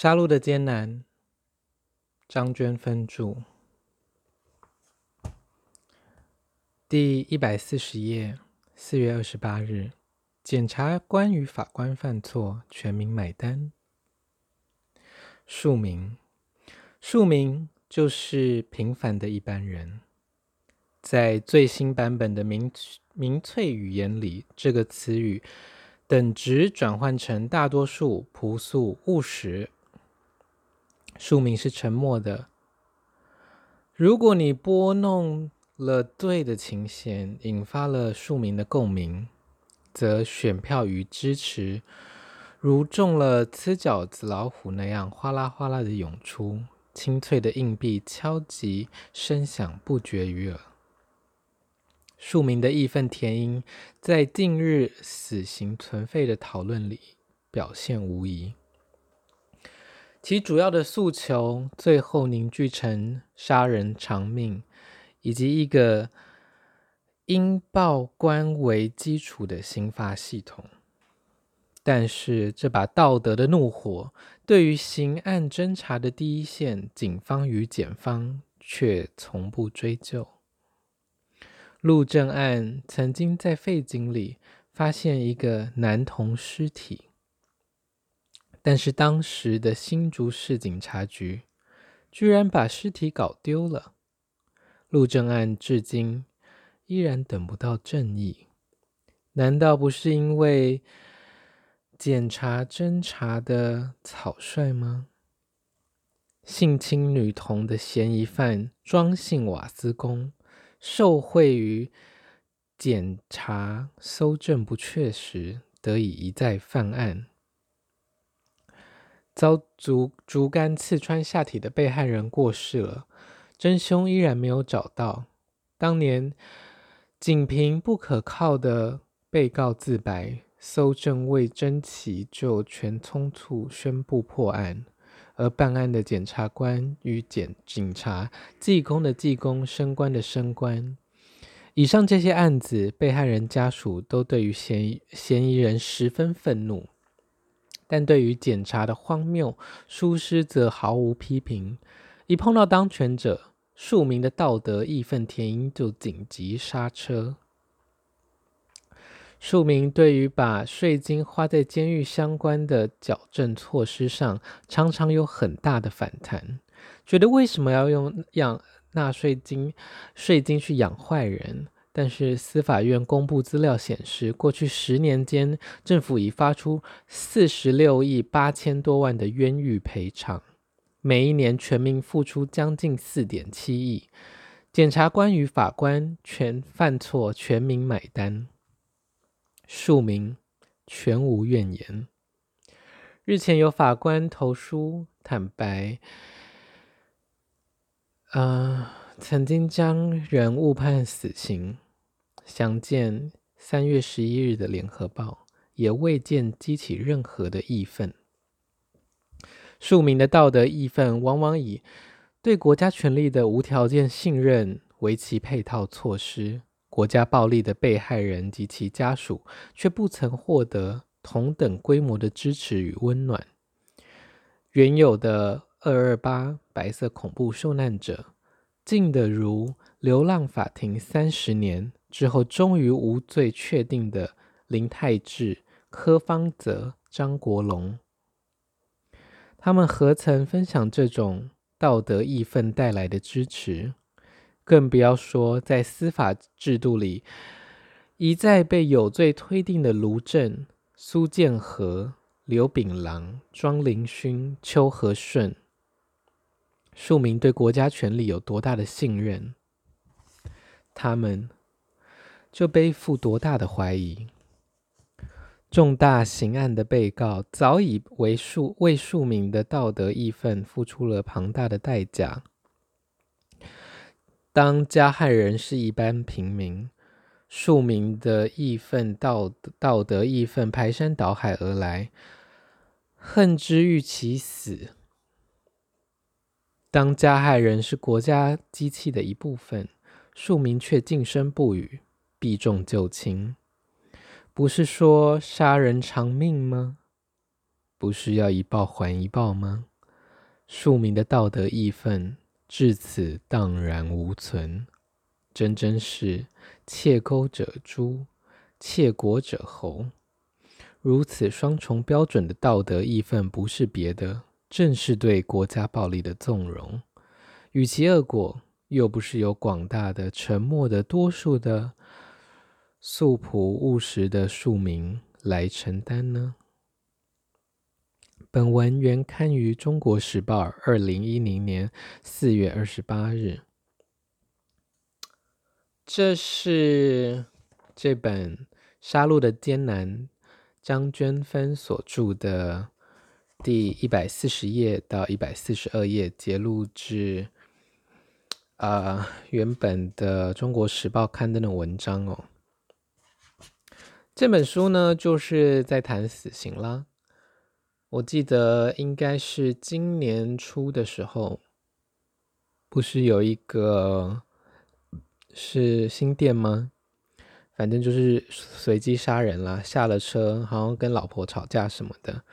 杀戮的艰难，张娟分着，第一百四十页，四月二十八日，检察官与法官犯错，全民买单。庶民，庶民就是平凡的一般人。在最新版本的民民粹语言里，这个词语等值转换成大多数、朴素、务实。庶民是沉默的。如果你拨弄了对的琴弦，引发了庶民的共鸣，则选票与支持如中了吃角子老虎那样哗啦哗啦的涌出，清脆的硬币敲击声响不绝于耳。庶民的义愤填膺，在近日死刑存废的讨论里表现无疑。其主要的诉求，最后凝聚成杀人偿命，以及一个应报官为基础的刑罚系统。但是，这把道德的怒火，对于刑案侦查的第一线警方与检方，却从不追究。陆正案曾经在废井里发现一个男童尸体。但是当时的新竹市警察局居然把尸体搞丢了，陆正案至今依然等不到正义。难道不是因为检查侦查的草率吗？性侵女童的嫌疑犯庄姓瓦斯工，受贿于检查搜证不确实，得以一再犯案。遭竹竹竿刺穿下体的被害人过世了，真凶依然没有找到。当年仅凭不可靠的被告自白，搜证未侦齐就全匆促宣布破案，而办案的检察官与检警察、技工的技工、升官的升官。以上这些案子，被害人家属都对于嫌疑嫌疑人十分愤怒。但对于检查的荒谬疏失，则毫无批评。一碰到当权者，庶民的道德义愤填膺，就紧急刹车。庶民对于把税金花在监狱相关的矫正措施上，常常有很大的反弹，觉得为什么要用养纳税金税金去养坏人？但是司法院公布资料显示，过去十年间，政府已发出四十六亿八千多万的冤狱赔偿，每一年全民付出将近四点七亿，检察官与法官全犯错，全民买单，庶民全无怨言。日前有法官投书坦白，呃，曾经将人误判死刑。详见三月十一日的《联合报》，也未见激起任何的义愤。庶民的道德义愤，往往以对国家权力的无条件信任为其配套措施。国家暴力的被害人及其家属，却不曾获得同等规模的支持与温暖。原有的二二八白色恐怖受难者，近的如流浪法庭三十年。之后，终于无罪确定的林泰志、柯芳泽、张国龙，他们何曾分享这种道德义愤带来的支持？更不要说在司法制度里一再被有罪推定的卢正、苏建和、刘炳郎、庄林勋、邱和顺，庶民对国家权力有多大的信任？他们。就背负多大的怀疑？重大刑案的被告早已为庶为庶民的道德义愤付出了庞大的代价。当加害人是一般平民，庶民的义愤道道德义愤排山倒海而来，恨之欲其死。当加害人是国家机器的一部分，庶民却噤声不语。避重就轻，不是说杀人偿命吗？不是要一报还一报吗？庶民的道德义愤至此荡然无存，真真是窃钩者诛，窃国者侯。如此双重标准的道德义愤，不是别的，正是对国家暴力的纵容。与其恶果，又不是由广大的沉默的多数的素朴务实的庶民来承担呢？本文原刊于《中国时报》二零一零年四月二十八日。这是这本《杀戮的艰难》张娟芬所著的第一百四十页到一百四十二页，节录至、呃、原本的《中国时报》刊登的文章哦。这本书呢，就是在谈死刑啦。我记得应该是今年初的时候，不是有一个是新店吗？反正就是随机杀人啦，下了车好像跟老婆吵架什么的，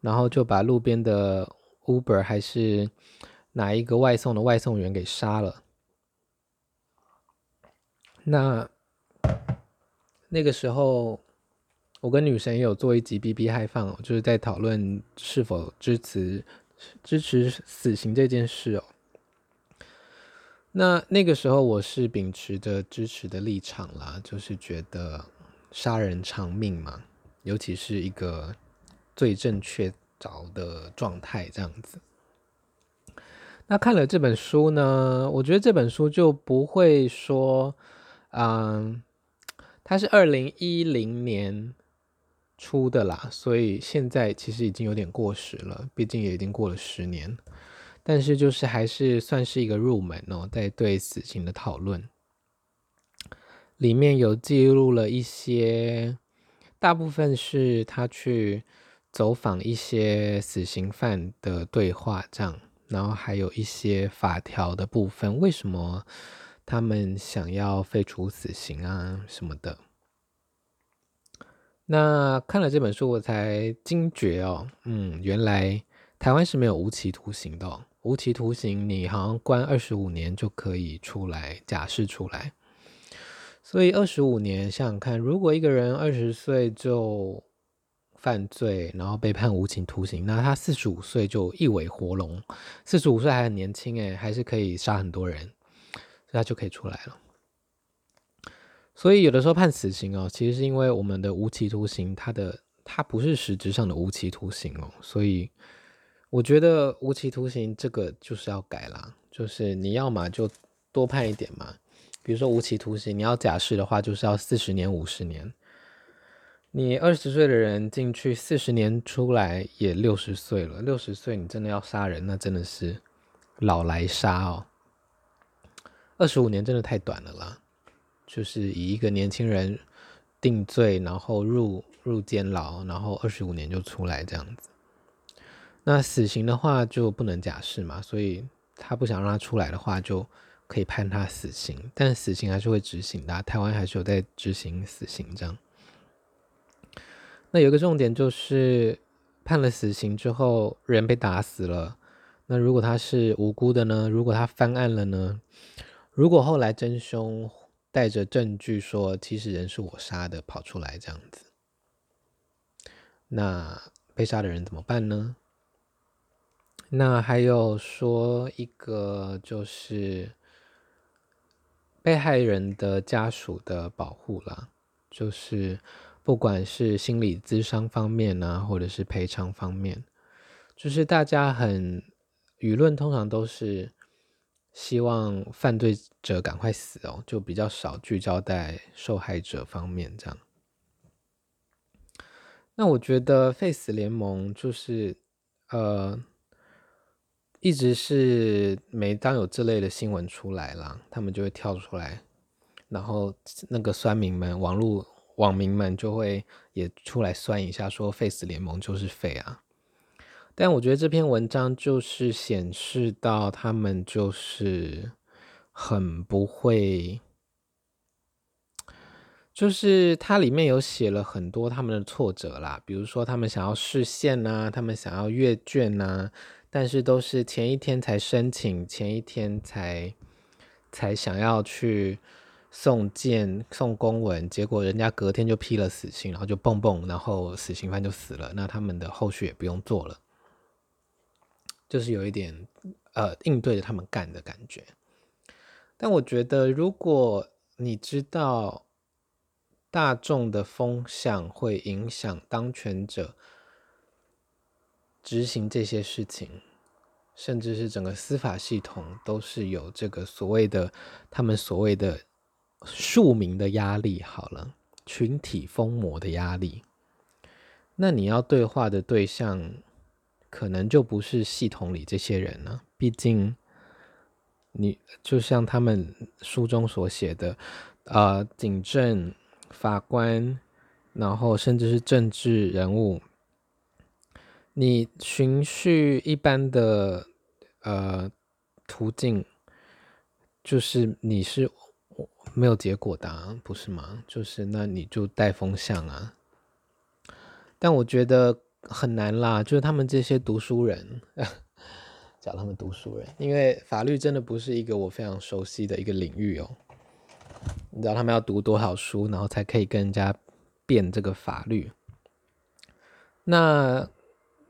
然后就把路边的 Uber 还是哪一个外送的外送员给杀了。那那个时候。我跟女神也有做一集 BB 嗨放，就是在讨论是否支持支持死刑这件事哦。那那个时候我是秉持着支持的立场啦，就是觉得杀人偿命嘛，尤其是一个罪证确凿的状态这样子。那看了这本书呢，我觉得这本书就不会说，嗯，它是二零一零年。出的啦，所以现在其实已经有点过时了，毕竟也已经过了十年。但是就是还是算是一个入门哦，在对死刑的讨论，里面有记录了一些，大部分是他去走访一些死刑犯的对话，这样，然后还有一些法条的部分，为什么他们想要废除死刑啊什么的。那看了这本书，我才惊觉哦，嗯，原来台湾是没有无期徒刑的。无期徒刑，你好像关二十五年就可以出来假释出来。所以二十五年，想想看，如果一个人二十岁就犯罪，然后被判无期徒刑，那他四十五岁就一尾活龙，四十五岁还很年轻诶，还是可以杀很多人，所以他就可以出来了。所以有的时候判死刑哦，其实是因为我们的无期徒刑，它的它不是实质上的无期徒刑哦，所以我觉得无期徒刑这个就是要改啦，就是你要嘛就多判一点嘛，比如说无期徒刑，你要假释的话，就是要四十年、五十年，你二十岁的人进去四十年出来也六十岁了，六十岁你真的要杀人，那真的是老来杀哦，二十五年真的太短了啦。就是以一个年轻人定罪，然后入入监牢，然后二十五年就出来这样子。那死刑的话就不能假释嘛，所以他不想让他出来的话，就可以判他死刑。但死刑还是会执行的，台湾还是有在执行死刑这样。那有一个重点就是判了死刑之后，人被打死了，那如果他是无辜的呢？如果他翻案了呢？如果后来真凶，带着证据说，其实人是我杀的，跑出来这样子，那被杀的人怎么办呢？那还有说一个就是被害人的家属的保护啦，就是不管是心理咨商方面啊，或者是赔偿方面，就是大家很舆论通常都是。希望犯罪者赶快死哦，就比较少聚焦在受害者方面这样。那我觉得 Face 联盟就是，呃，一直是每当有这类的新闻出来了，他们就会跳出来，然后那个酸民们、网络网民们就会也出来酸一下，说 Face 联盟就是废啊。但我觉得这篇文章就是显示到他们就是很不会就是它里面有写了很多他们的挫折啦，比如说他们想要释宪啊，他们想要阅卷啊，但是都是前一天才申请，前一天才才想要去送件送公文，结果人家隔天就批了死刑，然后就蹦蹦，然后死刑犯就死了，那他们的后续也不用做了，就是有一点呃应对着他们干的感觉。但我觉得，如果你知道。大众的风向会影响当权者执行这些事情，甚至是整个司法系统都是有这个所谓的他们所谓的庶民的压力。好了，群体疯魔的压力。那你要对话的对象，可能就不是系统里这些人了。毕竟，你就像他们书中所写的，呃，警政。法官，然后甚至是政治人物，你循序一般的呃途径，就是你是没有结果的，不是吗？就是那你就带风向啊。但我觉得很难啦，就是他们这些读书人，叫他们读书人，因为法律真的不是一个我非常熟悉的一个领域哦。你知道他们要读多少书，然后才可以跟人家辩这个法律？那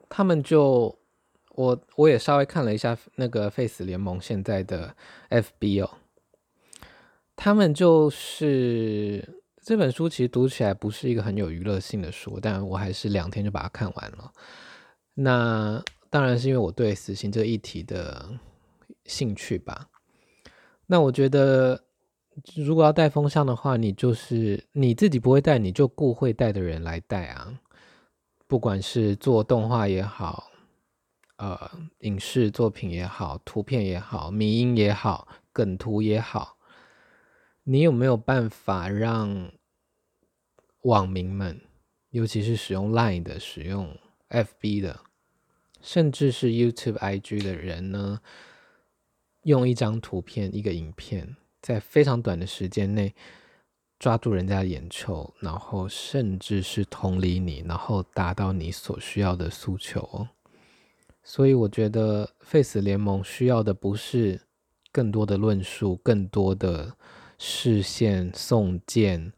他们就我我也稍微看了一下那个 Face 联盟现在的 FB 哦，他们就是这本书其实读起来不是一个很有娱乐性的书，但我还是两天就把它看完了。那当然是因为我对死刑这个议题的兴趣吧。那我觉得。如果要带风向的话，你就是你自己不会带，你就雇会带的人来带啊。不管是做动画也好，呃，影视作品也好，图片也好，迷音也好，梗图也好，你有没有办法让网民们，尤其是使用 Line 的、使用 FB 的，甚至是 YouTube、IG 的人呢，用一张图片、一个影片，在非常短的时间内抓住人家的眼球，然后甚至是同理你，然后达到你所需要的诉求。所以我觉得 Face 联盟需要的不是更多的论述，更多的视线、送件、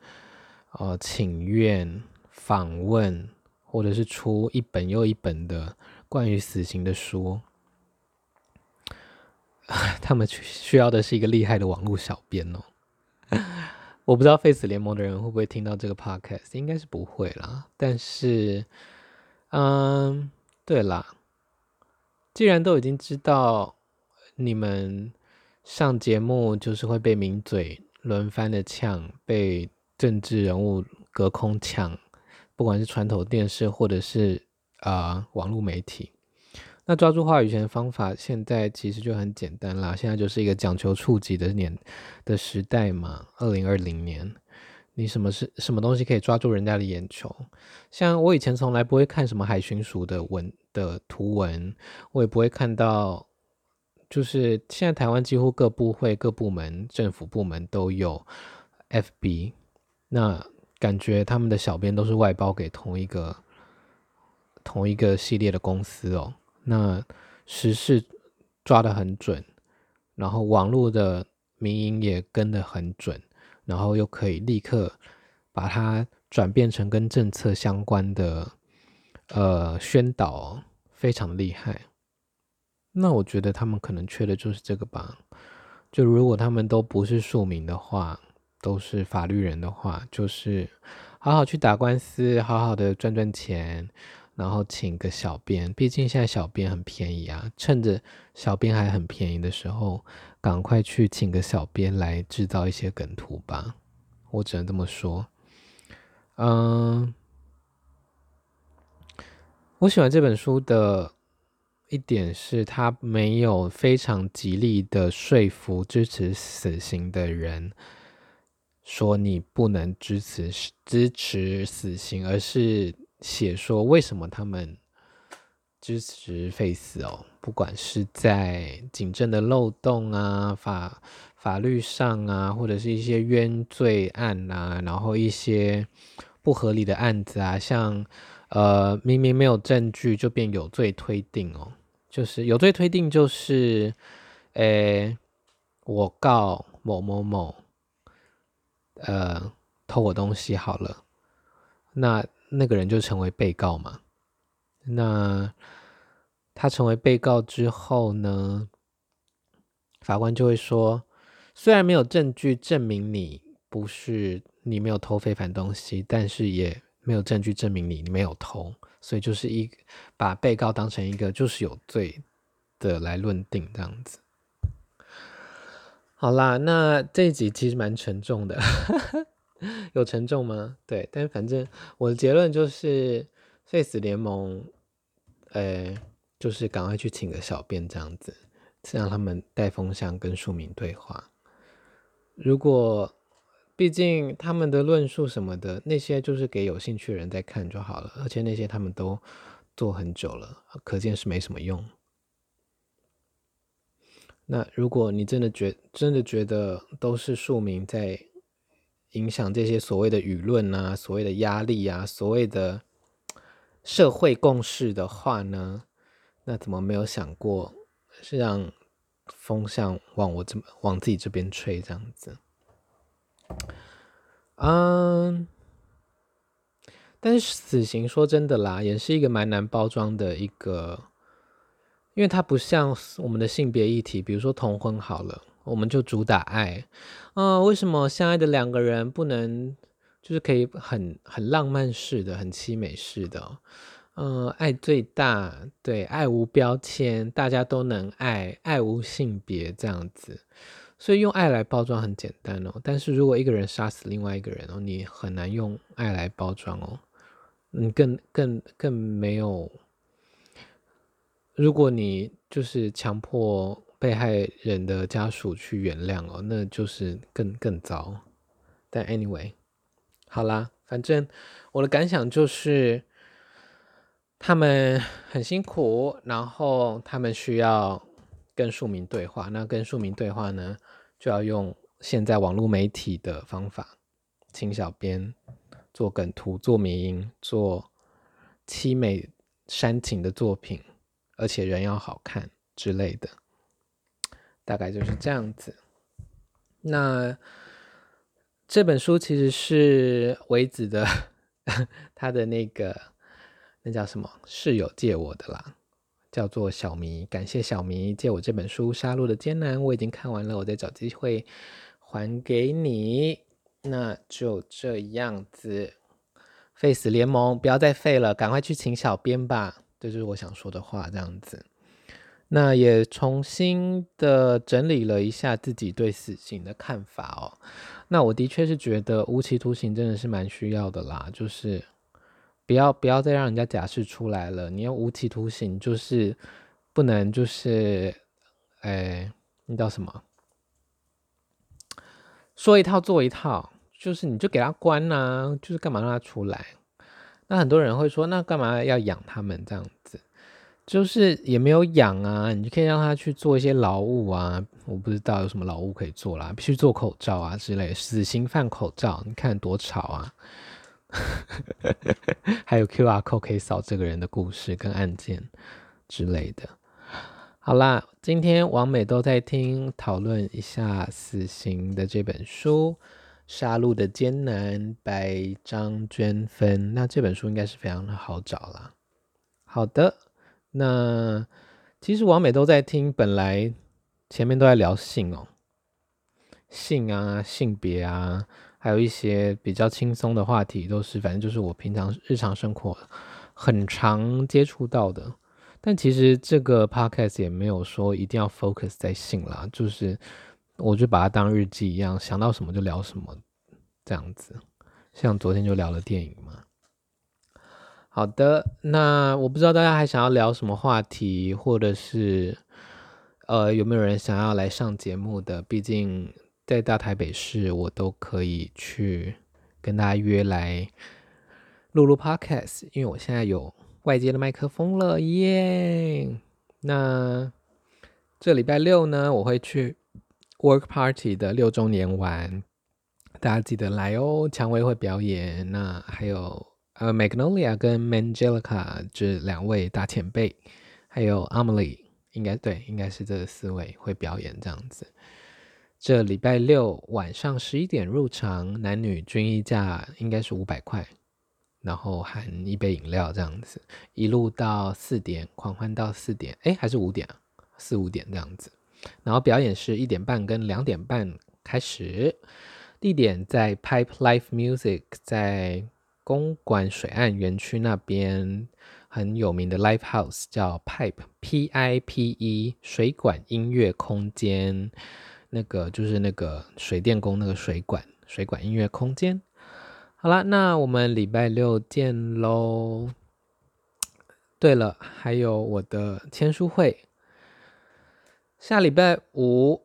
呃请愿、访问，或者是出一本又一本的关于死刑的书。他们需要的是一个厉害的网络小编哦。我不知道废死联盟的人会不会听到这个 podcast，应该是不会啦。但是，嗯，对啦，既然都已经知道你们上节目就是会被名嘴轮番的呛，被政治人物隔空呛，不管是传统电视或者是啊、呃、网络媒体。那抓住话语权的方法，现在其实就很简单啦。现在就是一个讲求触及的年的时代嘛。二零二零年，你什么是什么东西可以抓住人家的眼球？像我以前从来不会看什么海巡署的文的图文，我也不会看到。就是现在台湾几乎各部会、各部门、政府部门都有 FB，那感觉他们的小编都是外包给同一个同一个系列的公司哦。那时事抓得很准，然后网络的民营也跟得很准，然后又可以立刻把它转变成跟政策相关的呃宣导，非常厉害。那我觉得他们可能缺的就是这个吧。就如果他们都不是庶民的话，都是法律人的话，就是好好去打官司，好好的赚赚钱。然后请个小编，毕竟现在小编很便宜啊，趁着小编还很便宜的时候，赶快去请个小编来制造一些梗图吧。我只能这么说。嗯，我喜欢这本书的一点是，他没有非常极力的说服支持死刑的人，说你不能支持支持死刑，而是。写说为什么他们支持废死哦，不管是在警政的漏洞啊、法法律上啊，或者是一些冤罪案啊，然后一些不合理的案子啊，像呃明明没有证据就变有罪推定哦，就是有罪推定就是，诶，我告某某某，呃，偷我东西好了，那那个人就成为被告嘛。那他成为被告之后呢，法官就会说，虽然没有证据证明你不是你没有偷非凡东西，但是也没有证据证明你你没有偷，所以就是一把被告当成一个就是有罪的来论定这样子。好啦，那这一集其实蛮沉重的，有沉重吗？对，但反正我的结论就是废死联盟。呃，就是赶快去请个小编这样子，让他们带风向跟庶民对话。如果毕竟他们的论述什么的那些，就是给有兴趣的人在看就好了。而且那些他们都做很久了，可见是没什么用。那如果你真的觉真的觉得都是庶民在影响这些所谓的舆论啊，所谓的压力啊，所谓的。社会共识的话呢，那怎么没有想过是让风向往我这往自己这边吹这样子？嗯，但是死刑说真的啦，也是一个蛮难包装的一个，因为它不像我们的性别议题，比如说同婚好了，我们就主打爱，嗯，为什么相爱的两个人不能？就是可以很很浪漫式的，很凄美式的，嗯、爱最大，对，爱无标签，大家都能爱，爱无性别这样子，所以用爱来包装很简单哦。但是如果一个人杀死另外一个人哦，你很难用爱来包装哦，你更更更没有。如果你就是强迫被害人的家属去原谅哦，那就是更更糟。但 anyway。好啦，反正我的感想就是，他们很辛苦，然后他们需要跟庶民对话。那跟庶民对话呢，就要用现在网络媒体的方法，请小编做梗图、做迷因、做凄美煽情的作品，而且人要好看之类的，大概就是这样子。那。这本书其实是维子的，他的那个那叫什么室友借我的啦，叫做小迷，感谢小迷借我这本书《杀戮的艰难》，我已经看完了，我再找机会还给你。那就这样子，废死联盟不要再废了，赶快去请小编吧，这就是我想说的话，这样子。那也重新的整理了一下自己对死刑的看法哦。那我的确是觉得无期徒刑真的是蛮需要的啦，就是不要不要再让人家假释出来了。你要无期徒刑，就是不能就是，哎，那叫什么？说一套做一套，就是你就给他关啊，就是干嘛让他出来？那很多人会说，那干嘛要养他们这样子？就是也没有养啊，你就可以让他去做一些劳务啊，我不知道有什么劳务可以做啦，必须做口罩啊之类，死刑犯口罩，你看多吵啊！还有 QR code 可以扫这个人的故事跟案件之类的。好啦，今天王美都在听，讨论一下死刑的这本书《杀戮的艰难》白张娟芬。那这本书应该是非常的好找啦。好的。那其实王美都在听，本来前面都在聊性哦，性啊、性别啊，还有一些比较轻松的话题，都是反正就是我平常日常生活很常接触到的。但其实这个 podcast 也没有说一定要 focus 在性啦，就是我就把它当日记一样，想到什么就聊什么这样子。像昨天就聊了电影嘛。好的，那我不知道大家还想要聊什么话题，或者是呃有没有人想要来上节目的？毕竟在大台北市，我都可以去跟大家约来录录 podcast，因为我现在有外接的麦克风了耶！那这礼拜六呢，我会去 Work Party 的六周年玩，大家记得来哦。蔷薇会表演，那还有呃 Magnolia 跟 Mangelica 这两位大前辈，还有 Amelie，应该对，应该是这四位会表演这样子。这礼拜六晚上十一点入场，男女均一价应该是五百块，然后含一杯饮料这样子，一路到四点狂欢到四点，哎，还是五点？四五点这样子。然后表演是一点半跟两点半开始，地点在 Pipe Live Music，在公馆水岸园区那边很有名的 Live House 叫 Pipe P I P E 水管音乐空间。那个就是那个水电工那个水管，水管音乐空间。好了，那我们礼拜六见喽。对了，还有我的签书会，下礼拜五，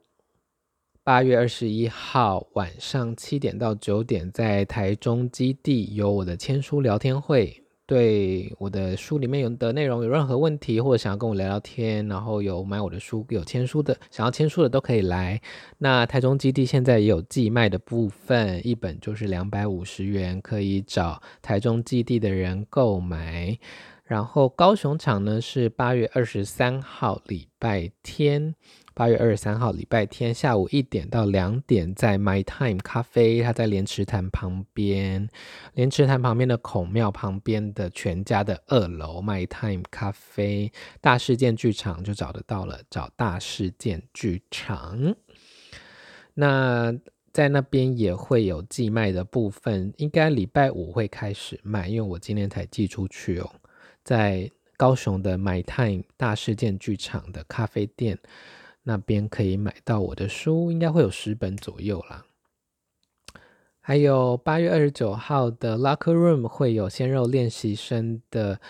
八月二十一号晚上七点到九点，在台中基地有我的签书聊天会。对我的书里面有的内容有任何问题，或者想要跟我聊聊天，然后有买我的书有签书的，想要签书的都可以来。那台中基地现在也有寄卖的部分，一本就是两百五十元，可以找台中基地的人购买。然后高雄场呢是八月二十三号礼拜天。八月二十三号礼拜天下午一点到两点，在 My Time 咖啡，它在莲池潭旁边，莲池潭旁边的孔庙旁边的全家的二楼 My Time 咖啡，大事件剧场就找得到了，找大事件剧场。那在那边也会有寄卖的部分，应该礼拜五会开始卖，因为我今天才寄出去哦，在高雄的 My Time 大事件剧场的咖啡店。那边可以买到我的书，应该会有十本左右啦。还有八月二十九号的 Locker Room 会有鲜肉练习生的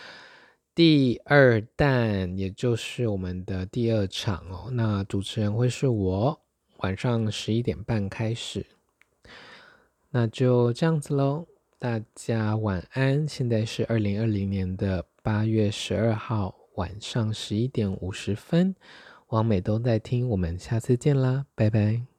第二弹，也就是我们的第二场哦。那主持人会是我，晚上十一点半开始。那就这样子喽，大家晚安。现在是二零二零年的八月十二号晚上十一点五十分。王美都在听，我们下次见啦，拜拜。